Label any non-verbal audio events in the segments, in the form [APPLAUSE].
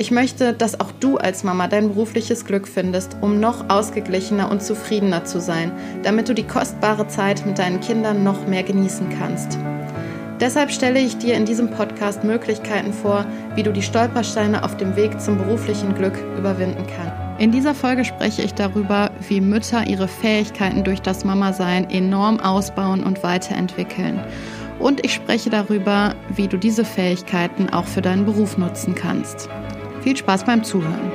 Ich möchte, dass auch du als Mama dein berufliches Glück findest, um noch ausgeglichener und zufriedener zu sein, damit du die kostbare Zeit mit deinen Kindern noch mehr genießen kannst. Deshalb stelle ich dir in diesem Podcast Möglichkeiten vor, wie du die Stolpersteine auf dem Weg zum beruflichen Glück überwinden kannst. In dieser Folge spreche ich darüber, wie Mütter ihre Fähigkeiten durch das Mama-Sein enorm ausbauen und weiterentwickeln. Und ich spreche darüber, wie du diese Fähigkeiten auch für deinen Beruf nutzen kannst. Viel Spaß beim Zuhören.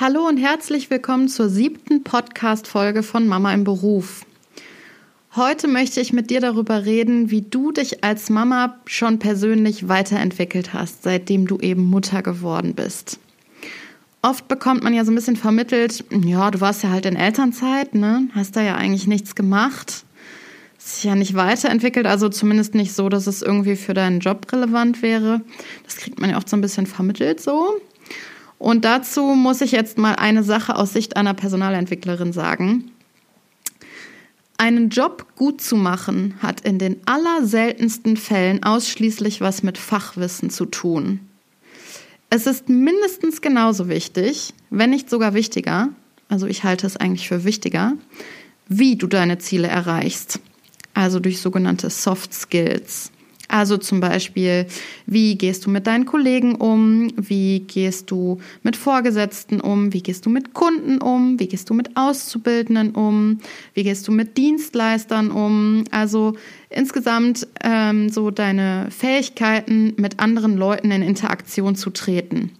Hallo und herzlich willkommen zur siebten Podcast-Folge von Mama im Beruf. Heute möchte ich mit dir darüber reden, wie du dich als Mama schon persönlich weiterentwickelt hast, seitdem du eben Mutter geworden bist. Oft bekommt man ja so ein bisschen vermittelt, ja, du warst ja halt in Elternzeit, ne? Hast da ja eigentlich nichts gemacht sich ja nicht weiterentwickelt, also zumindest nicht so, dass es irgendwie für deinen Job relevant wäre. Das kriegt man ja oft so ein bisschen vermittelt so. Und dazu muss ich jetzt mal eine Sache aus Sicht einer Personalentwicklerin sagen. Einen Job gut zu machen hat in den allerseltensten Fällen ausschließlich was mit Fachwissen zu tun. Es ist mindestens genauso wichtig, wenn nicht sogar wichtiger, also ich halte es eigentlich für wichtiger, wie du deine Ziele erreichst also durch sogenannte Soft Skills. Also zum Beispiel, wie gehst du mit deinen Kollegen um? Wie gehst du mit Vorgesetzten um? Wie gehst du mit Kunden um? Wie gehst du mit Auszubildenden um? Wie gehst du mit Dienstleistern um? Also insgesamt ähm, so deine Fähigkeiten, mit anderen Leuten in Interaktion zu treten.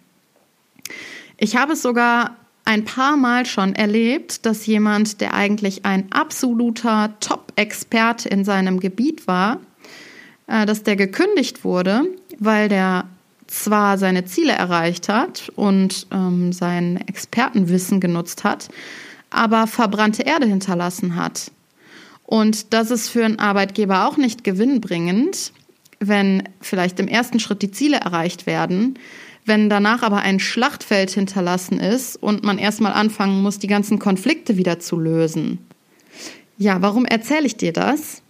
Ich habe es sogar ein paar Mal schon erlebt, dass jemand, der eigentlich ein absoluter Top-Experte in seinem Gebiet war, äh, dass der gekündigt wurde, weil der zwar seine Ziele erreicht hat und ähm, sein Expertenwissen genutzt hat, aber verbrannte Erde hinterlassen hat. Und das ist für einen Arbeitgeber auch nicht gewinnbringend, wenn vielleicht im ersten Schritt die Ziele erreicht werden, wenn danach aber ein Schlachtfeld hinterlassen ist und man erstmal anfangen muss, die ganzen Konflikte wieder zu lösen. Ja, warum erzähle ich dir das?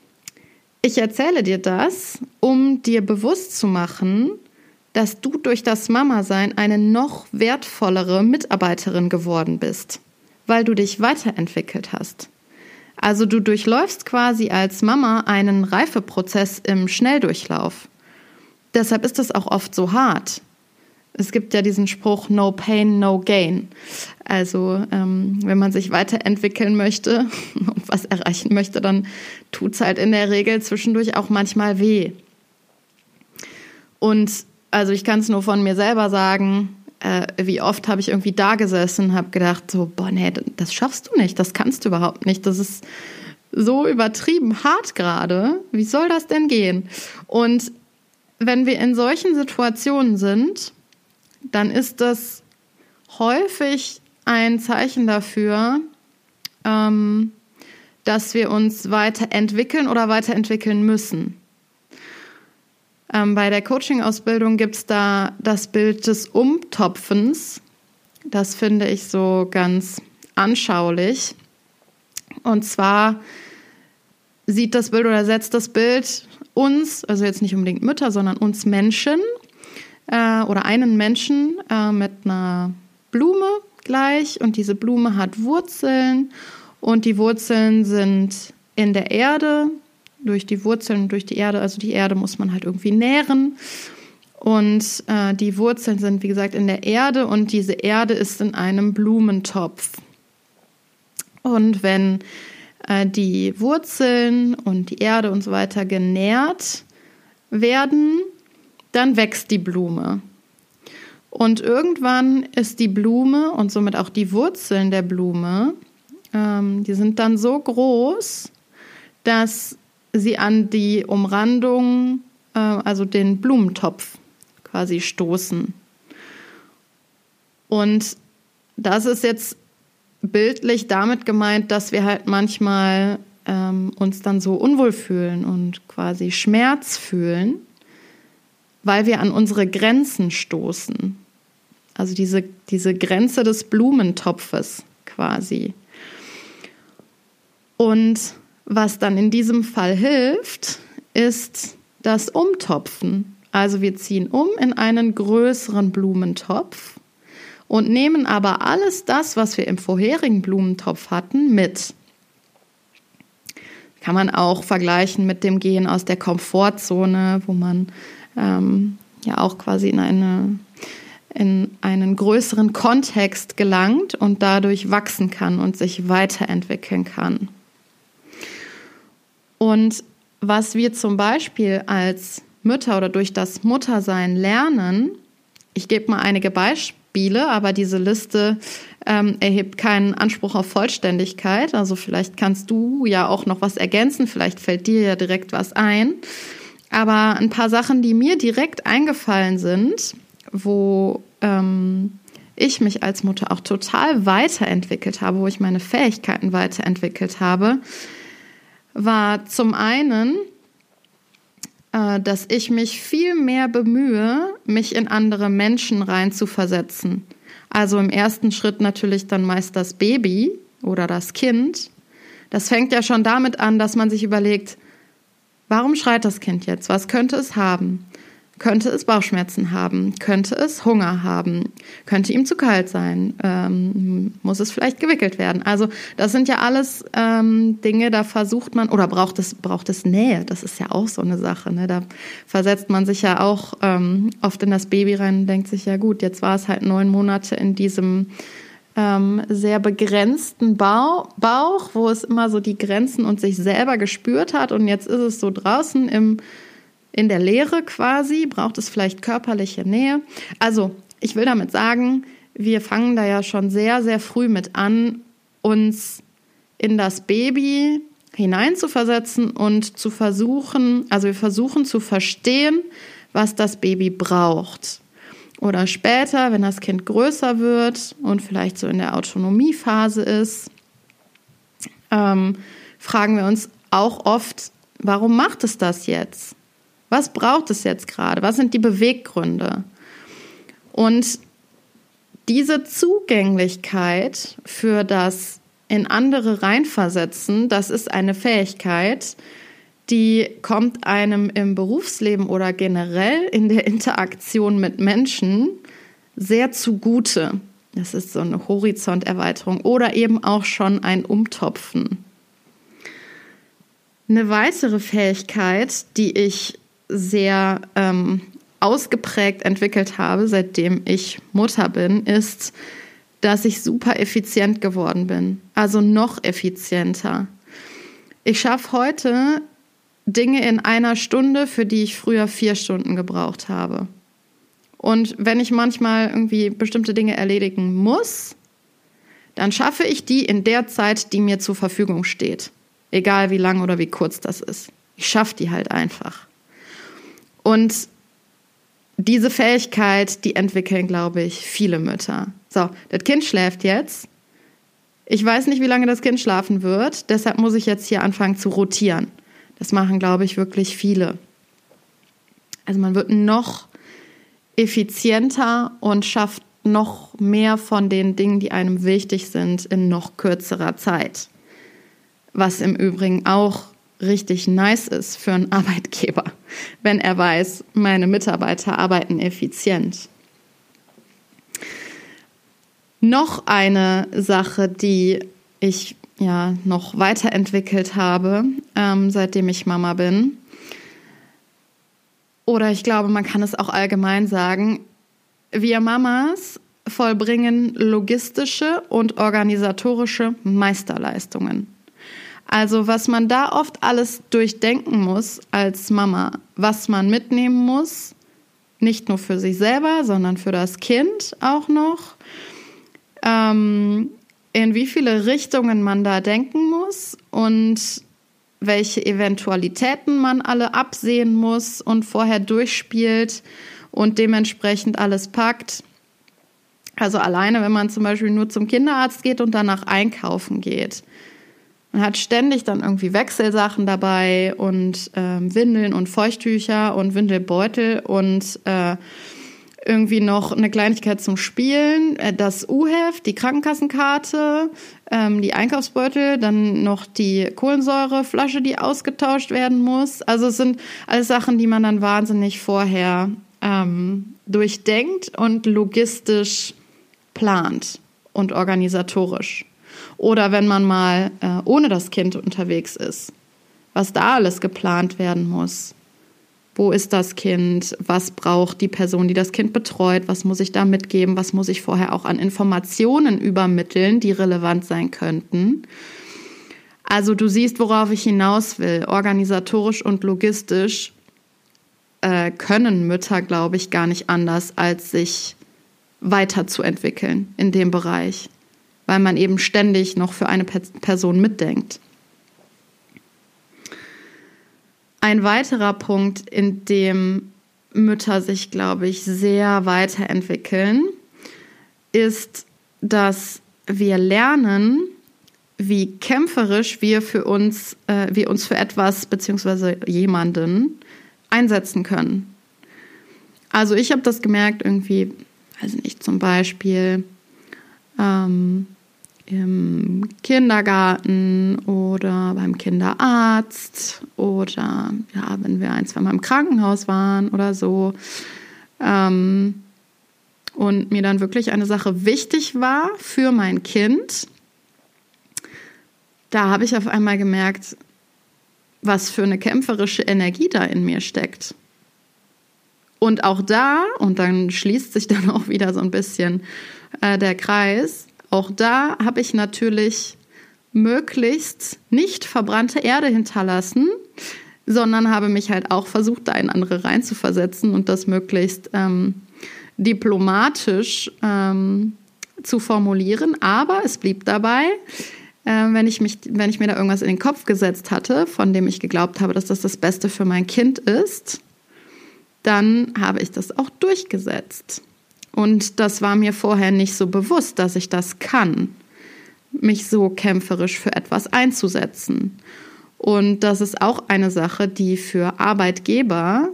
Ich erzähle dir das, um dir bewusst zu machen, dass du durch das Mama-Sein eine noch wertvollere Mitarbeiterin geworden bist, weil du dich weiterentwickelt hast. Also du durchläufst quasi als Mama einen Reifeprozess im Schnelldurchlauf. Deshalb ist es auch oft so hart, es gibt ja diesen Spruch No Pain, No Gain. Also ähm, wenn man sich weiterentwickeln möchte [LAUGHS] und was erreichen möchte, dann tut es halt in der Regel zwischendurch auch manchmal weh. Und also ich kann es nur von mir selber sagen, äh, wie oft habe ich irgendwie da gesessen und habe gedacht, so, boah, nee, das schaffst du nicht, das kannst du überhaupt nicht, das ist so übertrieben hart gerade. Wie soll das denn gehen? Und wenn wir in solchen Situationen sind, dann ist das häufig ein Zeichen dafür, ähm, dass wir uns weiterentwickeln oder weiterentwickeln müssen. Ähm, bei der Coaching-Ausbildung gibt es da das Bild des Umtopfens. Das finde ich so ganz anschaulich. Und zwar sieht das Bild oder setzt das Bild uns, also jetzt nicht unbedingt Mütter, sondern uns Menschen äh, oder einen Menschen äh, mit einer Blume gleich und diese Blume hat Wurzeln und die Wurzeln sind in der Erde, durch die Wurzeln, durch die Erde, also die Erde muss man halt irgendwie nähren. Und äh, die Wurzeln sind, wie gesagt, in der Erde und diese Erde ist in einem Blumentopf. Und wenn äh, die Wurzeln und die Erde und so weiter genährt werden, dann wächst die Blume. Und irgendwann ist die Blume und somit auch die Wurzeln der Blume, ähm, die sind dann so groß, dass sie an die Umrandung, äh, also den Blumentopf quasi stoßen. Und das ist jetzt bildlich damit gemeint, dass wir halt manchmal ähm, uns dann so unwohl fühlen und quasi Schmerz fühlen, weil wir an unsere Grenzen stoßen. Also diese, diese Grenze des Blumentopfes quasi. Und was dann in diesem Fall hilft, ist das Umtopfen. Also wir ziehen um in einen größeren Blumentopf und nehmen aber alles das, was wir im vorherigen Blumentopf hatten, mit. Kann man auch vergleichen mit dem Gehen aus der Komfortzone, wo man ähm, ja auch quasi in eine in einen größeren Kontext gelangt und dadurch wachsen kann und sich weiterentwickeln kann. Und was wir zum Beispiel als Mütter oder durch das Muttersein lernen, ich gebe mal einige Beispiele Spiele, aber diese Liste ähm, erhebt keinen Anspruch auf Vollständigkeit. Also vielleicht kannst du ja auch noch was ergänzen, vielleicht fällt dir ja direkt was ein. Aber ein paar Sachen, die mir direkt eingefallen sind, wo ähm, ich mich als Mutter auch total weiterentwickelt habe, wo ich meine Fähigkeiten weiterentwickelt habe, war zum einen äh, dass ich mich viel mehr bemühe, mich in andere Menschen reinzuversetzen. Also im ersten Schritt natürlich dann meist das Baby oder das Kind. Das fängt ja schon damit an, dass man sich überlegt, warum schreit das Kind jetzt? Was könnte es haben? Könnte es Bauchschmerzen haben? Könnte es Hunger haben? Könnte ihm zu kalt sein? Ähm, muss es vielleicht gewickelt werden? Also das sind ja alles ähm, Dinge, da versucht man, oder braucht es, braucht es Nähe? Das ist ja auch so eine Sache. Ne? Da versetzt man sich ja auch ähm, oft in das Baby rein und denkt sich, ja gut, jetzt war es halt neun Monate in diesem ähm, sehr begrenzten Bauch, wo es immer so die Grenzen und sich selber gespürt hat und jetzt ist es so draußen im in der Lehre quasi, braucht es vielleicht körperliche Nähe. Also, ich will damit sagen, wir fangen da ja schon sehr, sehr früh mit an, uns in das Baby hineinzuversetzen und zu versuchen, also wir versuchen zu verstehen, was das Baby braucht. Oder später, wenn das Kind größer wird und vielleicht so in der Autonomiephase ist, ähm, fragen wir uns auch oft, warum macht es das jetzt? Was braucht es jetzt gerade? Was sind die Beweggründe? Und diese Zugänglichkeit für das in andere reinversetzen, das ist eine Fähigkeit, die kommt einem im Berufsleben oder generell in der Interaktion mit Menschen sehr zugute. Das ist so eine Horizonterweiterung oder eben auch schon ein Umtopfen. Eine weitere Fähigkeit, die ich sehr ähm, ausgeprägt entwickelt habe, seitdem ich Mutter bin, ist, dass ich super effizient geworden bin. Also noch effizienter. Ich schaffe heute Dinge in einer Stunde, für die ich früher vier Stunden gebraucht habe. Und wenn ich manchmal irgendwie bestimmte Dinge erledigen muss, dann schaffe ich die in der Zeit, die mir zur Verfügung steht. Egal wie lang oder wie kurz das ist. Ich schaffe die halt einfach. Und diese Fähigkeit, die entwickeln, glaube ich, viele Mütter. So, das Kind schläft jetzt. Ich weiß nicht, wie lange das Kind schlafen wird, deshalb muss ich jetzt hier anfangen zu rotieren. Das machen, glaube ich, wirklich viele. Also man wird noch effizienter und schafft noch mehr von den Dingen, die einem wichtig sind, in noch kürzerer Zeit. Was im Übrigen auch richtig nice ist für einen [LAUGHS] Arbeitgeber, wenn er weiß, meine Mitarbeiter arbeiten effizient. Noch eine Sache, die ich ja noch weiterentwickelt habe, ähm, seitdem ich Mama bin. Oder ich glaube, man kann es auch allgemein sagen. Wir Mamas vollbringen logistische und organisatorische Meisterleistungen. Also was man da oft alles durchdenken muss als Mama, was man mitnehmen muss, nicht nur für sich selber, sondern für das Kind auch noch, ähm, in wie viele Richtungen man da denken muss und welche Eventualitäten man alle absehen muss und vorher durchspielt und dementsprechend alles packt. Also alleine, wenn man zum Beispiel nur zum Kinderarzt geht und danach einkaufen geht. Man hat ständig dann irgendwie Wechselsachen dabei und äh, Windeln und Feuchttücher und Windelbeutel und äh, irgendwie noch eine Kleinigkeit zum Spielen, äh, das U-Heft, die Krankenkassenkarte, ähm, die Einkaufsbeutel, dann noch die Kohlensäureflasche, die ausgetauscht werden muss. Also es sind alles Sachen, die man dann wahnsinnig vorher ähm, durchdenkt und logistisch plant und organisatorisch. Oder wenn man mal äh, ohne das Kind unterwegs ist, was da alles geplant werden muss. Wo ist das Kind? Was braucht die Person, die das Kind betreut? Was muss ich da mitgeben? Was muss ich vorher auch an Informationen übermitteln, die relevant sein könnten? Also du siehst, worauf ich hinaus will. Organisatorisch und logistisch äh, können Mütter, glaube ich, gar nicht anders, als sich weiterzuentwickeln in dem Bereich, weil man eben ständig noch für eine Person mitdenkt. Ein weiterer Punkt, in dem Mütter sich, glaube ich, sehr weiterentwickeln, ist, dass wir lernen, wie kämpferisch wir für uns, äh, wir uns für etwas bzw. jemanden einsetzen können. Also ich habe das gemerkt irgendwie, weiß nicht, zum Beispiel ähm, im Kindergarten oder beim Kinderarzt oder ja, wenn wir ein, zwei Mal im Krankenhaus waren oder so. Ähm, und mir dann wirklich eine Sache wichtig war für mein Kind, da habe ich auf einmal gemerkt, was für eine kämpferische Energie da in mir steckt. Und auch da, und dann schließt sich dann [LAUGHS] auch wieder so ein bisschen äh, der Kreis, auch da habe ich natürlich möglichst nicht verbrannte Erde hinterlassen, sondern habe mich halt auch versucht, da in andere reinzuversetzen und das möglichst ähm, diplomatisch ähm, zu formulieren. Aber es blieb dabei, äh, wenn, ich mich, wenn ich mir da irgendwas in den Kopf gesetzt hatte, von dem ich geglaubt habe, dass das das Beste für mein Kind ist, dann habe ich das auch durchgesetzt. Und das war mir vorher nicht so bewusst, dass ich das kann, mich so kämpferisch für etwas einzusetzen. Und das ist auch eine Sache, die für Arbeitgeber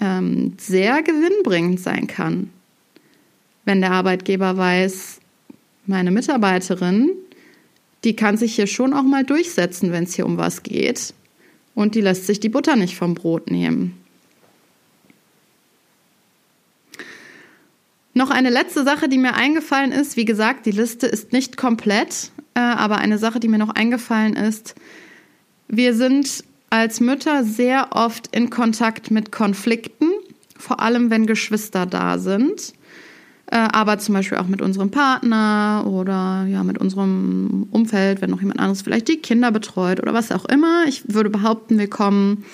ähm, sehr gewinnbringend sein kann. Wenn der Arbeitgeber weiß, meine Mitarbeiterin, die kann sich hier schon auch mal durchsetzen, wenn es hier um was geht. Und die lässt sich die Butter nicht vom Brot nehmen. Noch eine letzte Sache, die mir eingefallen ist. Wie gesagt, die Liste ist nicht komplett, äh, aber eine Sache, die mir noch eingefallen ist. Wir sind als Mütter sehr oft in Kontakt mit Konflikten, vor allem wenn Geschwister da sind. Äh, aber zum Beispiel auch mit unserem Partner oder ja, mit unserem Umfeld, wenn noch jemand anderes vielleicht die Kinder betreut oder was auch immer. Ich würde behaupten, wir kommen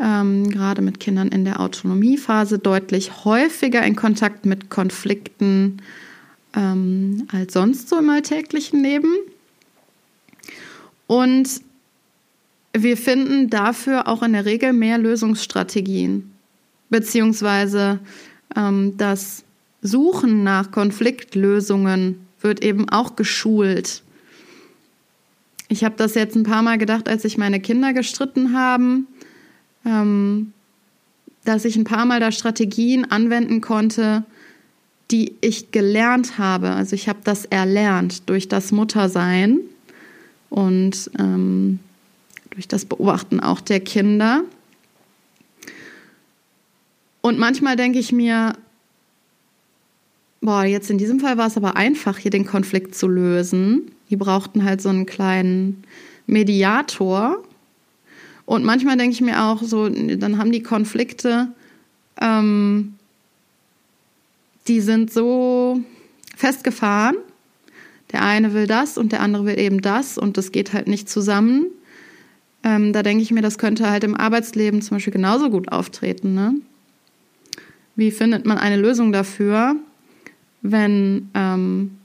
ähm, gerade mit Kindern in der Autonomiephase deutlich häufiger in Kontakt mit Konflikten ähm, als sonst so im alltäglichen Leben. Und wir finden dafür auch in der Regel mehr Lösungsstrategien, beziehungsweise ähm, das Suchen nach Konfliktlösungen wird eben auch geschult. Ich habe das jetzt ein paar Mal gedacht, als sich meine Kinder gestritten haben ähm, dass ich ein paar Mal da Strategien anwenden konnte, die ich gelernt habe. Also ich habe das erlernt durch das Muttersein und ähm, durch das Beobachten auch der Kinder. Und manchmal denke ich mir, boah, jetzt in diesem Fall war es aber einfach, hier den Konflikt zu lösen. Die brauchten halt so einen kleinen Mediator, und manchmal denke ich mir auch so, dann haben die Konflikte, ähm, die sind so, festgefahren. Der eine will das und der andere will eben das und das geht halt nicht zusammen. Ähm, da denke ich mir, das könnte halt im Arbeitsleben zum Beispiel genauso gut auftreten. Ne? Wie findet man eine Lösung dafür, wenn, ähm,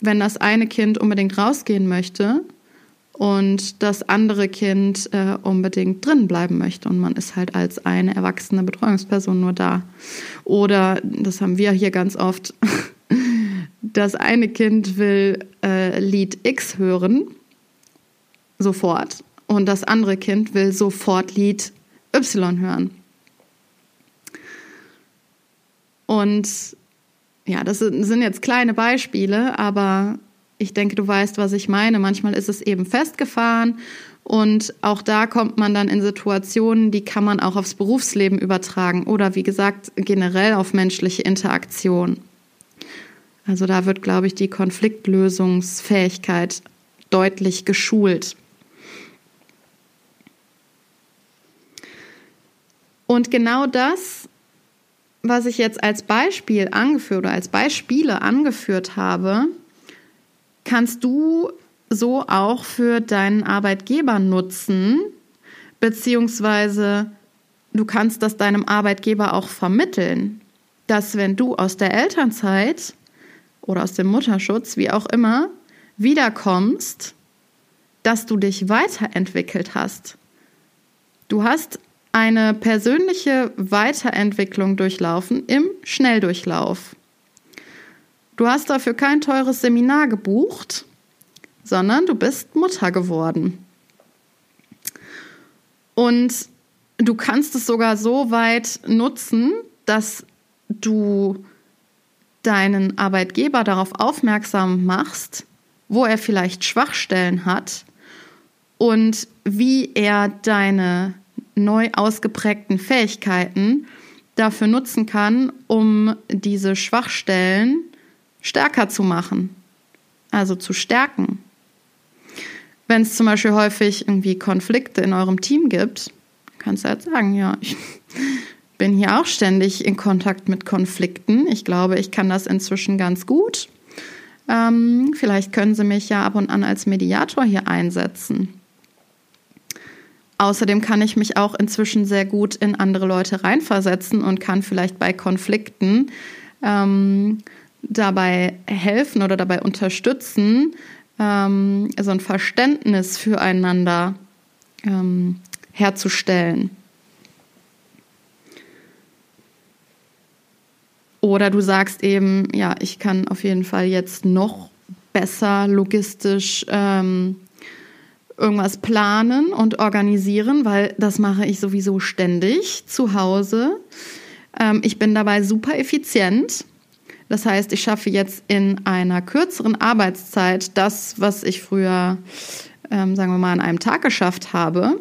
wenn das eine Kind unbedingt rausgehen möchte und das andere Kind äh, unbedingt drin bleiben möchte und man ist halt als eine erwachsene Betreuungsperson nur da. Oder, das haben wir hier ganz oft, [LAUGHS] das eine Kind will äh, Lied X hören, sofort, und das andere Kind will sofort Lied Y hören. Und ja, das sind jetzt kleine Beispiele, aber ich denke, du weißt, was ich meine. Manchmal ist es eben festgefahren und auch da kommt man dann in Situationen, die kann man auch aufs Berufsleben übertragen oder wie gesagt generell auf menschliche Interaktion. Also da wird, glaube ich, die Konfliktlösungsfähigkeit deutlich geschult. Und genau das, was ich jetzt als Beispiel angeführt oder als Beispiele angeführt habe, kannst du so auch für deinen Arbeitgeber nutzen, beziehungsweise du kannst das deinem Arbeitgeber auch vermitteln, dass wenn du aus der Elternzeit oder aus dem Mutterschutz, wie auch immer, wiederkommst, dass du dich weiterentwickelt hast. Du hast eine persönliche Weiterentwicklung durchlaufen im Schnelldurchlauf. Du hast dafür kein teures Seminar gebucht, sondern du bist Mutter geworden. Und du kannst es sogar so weit nutzen, dass du deinen Arbeitgeber darauf aufmerksam machst, wo er vielleicht Schwachstellen hat und wie er deine neu ausgeprägten Fähigkeiten dafür nutzen kann, um diese Schwachstellen stärker zu machen, also zu stärken. Wenn es zum Beispiel häufig irgendwie Konflikte in eurem Team gibt, kannst du halt sagen, ja, ich [LAUGHS] bin hier auch ständig in Kontakt mit Konflikten. Ich glaube, ich kann das inzwischen ganz gut. Ähm, vielleicht können Sie mich ja ab und an als Mediator hier einsetzen. Außerdem kann ich mich auch inzwischen sehr gut in andere Leute reinversetzen und kann vielleicht bei Konflikten ähm, dabei helfen oder dabei unterstützen, ähm, so ein Verständnis füreinander ähm, herzustellen. Oder du sagst eben, ja, ich kann auf jeden Fall jetzt noch besser logistisch ähm, irgendwas planen und organisieren, weil das mache ich sowieso ständig zu Hause. Ähm, ich bin dabei super effizient. Das heißt, ich schaffe jetzt in einer kürzeren Arbeitszeit das, was ich früher, ähm, sagen wir mal, an einem Tag geschafft habe.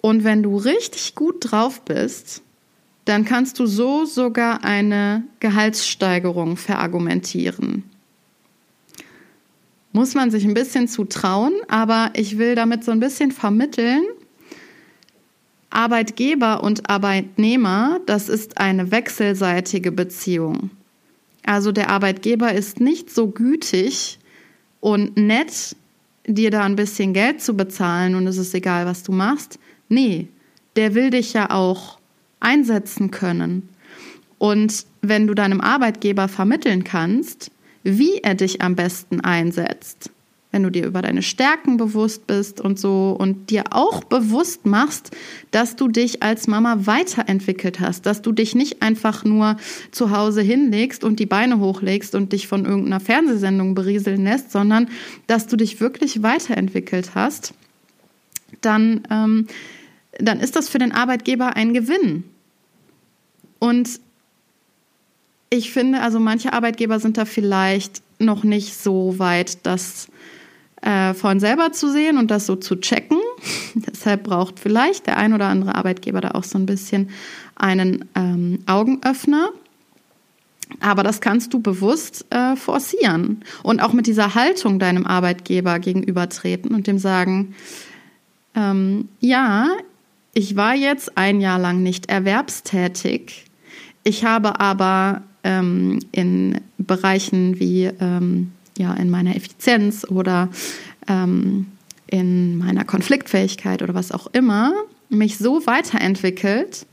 Und wenn du richtig gut drauf bist, dann kannst du so sogar eine Gehaltssteigerung verargumentieren. Muss man sich ein bisschen zutrauen, aber ich will damit so ein bisschen vermitteln, Arbeitgeber und Arbeitnehmer, das ist eine wechselseitige Beziehung. Also der Arbeitgeber ist nicht so gütig und nett, dir da ein bisschen Geld zu bezahlen und es ist egal, was du machst. Nee, der will dich ja auch einsetzen können. Und wenn du deinem Arbeitgeber vermitteln kannst, wie er dich am besten einsetzt, wenn du dir über deine Stärken bewusst bist und so und dir auch bewusst machst, dass du dich als Mama weiterentwickelt hast, dass du dich nicht einfach nur zu Hause hinlegst und die Beine hochlegst und dich von irgendeiner Fernsehsendung berieseln lässt, sondern dass du dich wirklich weiterentwickelt hast, dann, ähm, dann ist das für den Arbeitgeber ein Gewinn. Und ich finde, also manche Arbeitgeber sind da vielleicht noch nicht so weit, dass äh, von selber zu sehen und das so zu checken. [LAUGHS] Deshalb braucht vielleicht der ein oder andere Arbeitgeber da auch so ein bisschen einen ähm, Augenöffner. Aber das kannst du bewusst äh, forcieren und auch mit dieser Haltung deinem Arbeitgeber gegenübertreten und dem sagen, ähm, ja, ich war jetzt ein Jahr lang nicht erwerbstätig, ich habe aber ähm, in Bereichen wie ähm, ja, in meiner Effizienz oder ähm, in meiner Konfliktfähigkeit oder was auch immer mich so weiterentwickelt,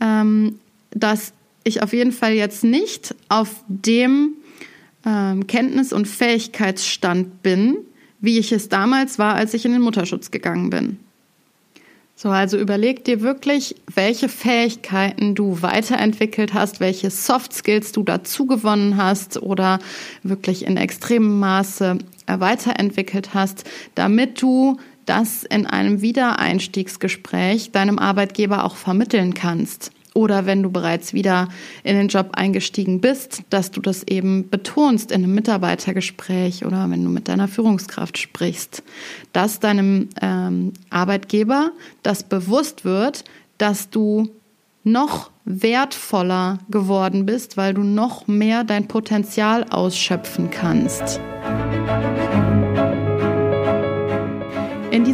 ähm, dass ich auf jeden Fall jetzt nicht auf dem ähm, Kenntnis- und Fähigkeitsstand bin, wie ich es damals war, als ich in den Mutterschutz gegangen bin. So, also überleg dir wirklich, welche Fähigkeiten du weiterentwickelt hast, welche Soft Skills du dazu gewonnen hast oder wirklich in extremem Maße weiterentwickelt hast, damit du das in einem Wiedereinstiegsgespräch deinem Arbeitgeber auch vermitteln kannst oder wenn du bereits wieder in den Job eingestiegen bist, dass du das eben betonst in einem Mitarbeitergespräch oder wenn du mit deiner Führungskraft sprichst, dass deinem ähm, Arbeitgeber das bewusst wird, dass du noch wertvoller geworden bist, weil du noch mehr dein Potenzial ausschöpfen kannst. In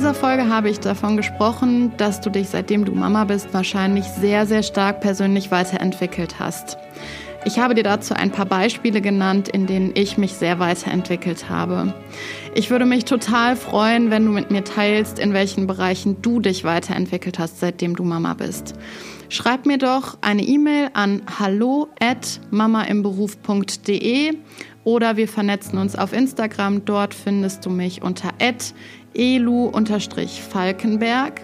dieser Folge habe ich davon gesprochen, dass du dich, seitdem du Mama bist, wahrscheinlich sehr, sehr stark persönlich weiterentwickelt hast. Ich habe dir dazu ein paar Beispiele genannt, in denen ich mich sehr weiterentwickelt habe. Ich würde mich total freuen, wenn du mit mir teilst, in welchen Bereichen du dich weiterentwickelt hast, seitdem du Mama bist. Schreib mir doch eine E-Mail an hallo at mamaimberuf.de oder wir vernetzen uns auf Instagram. Dort findest du mich unter elu-falkenberg.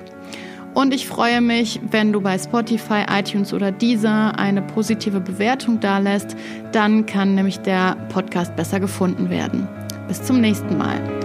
Und ich freue mich, wenn du bei Spotify, iTunes oder Deezer eine positive Bewertung dalässt. Dann kann nämlich der Podcast besser gefunden werden. Bis zum nächsten Mal.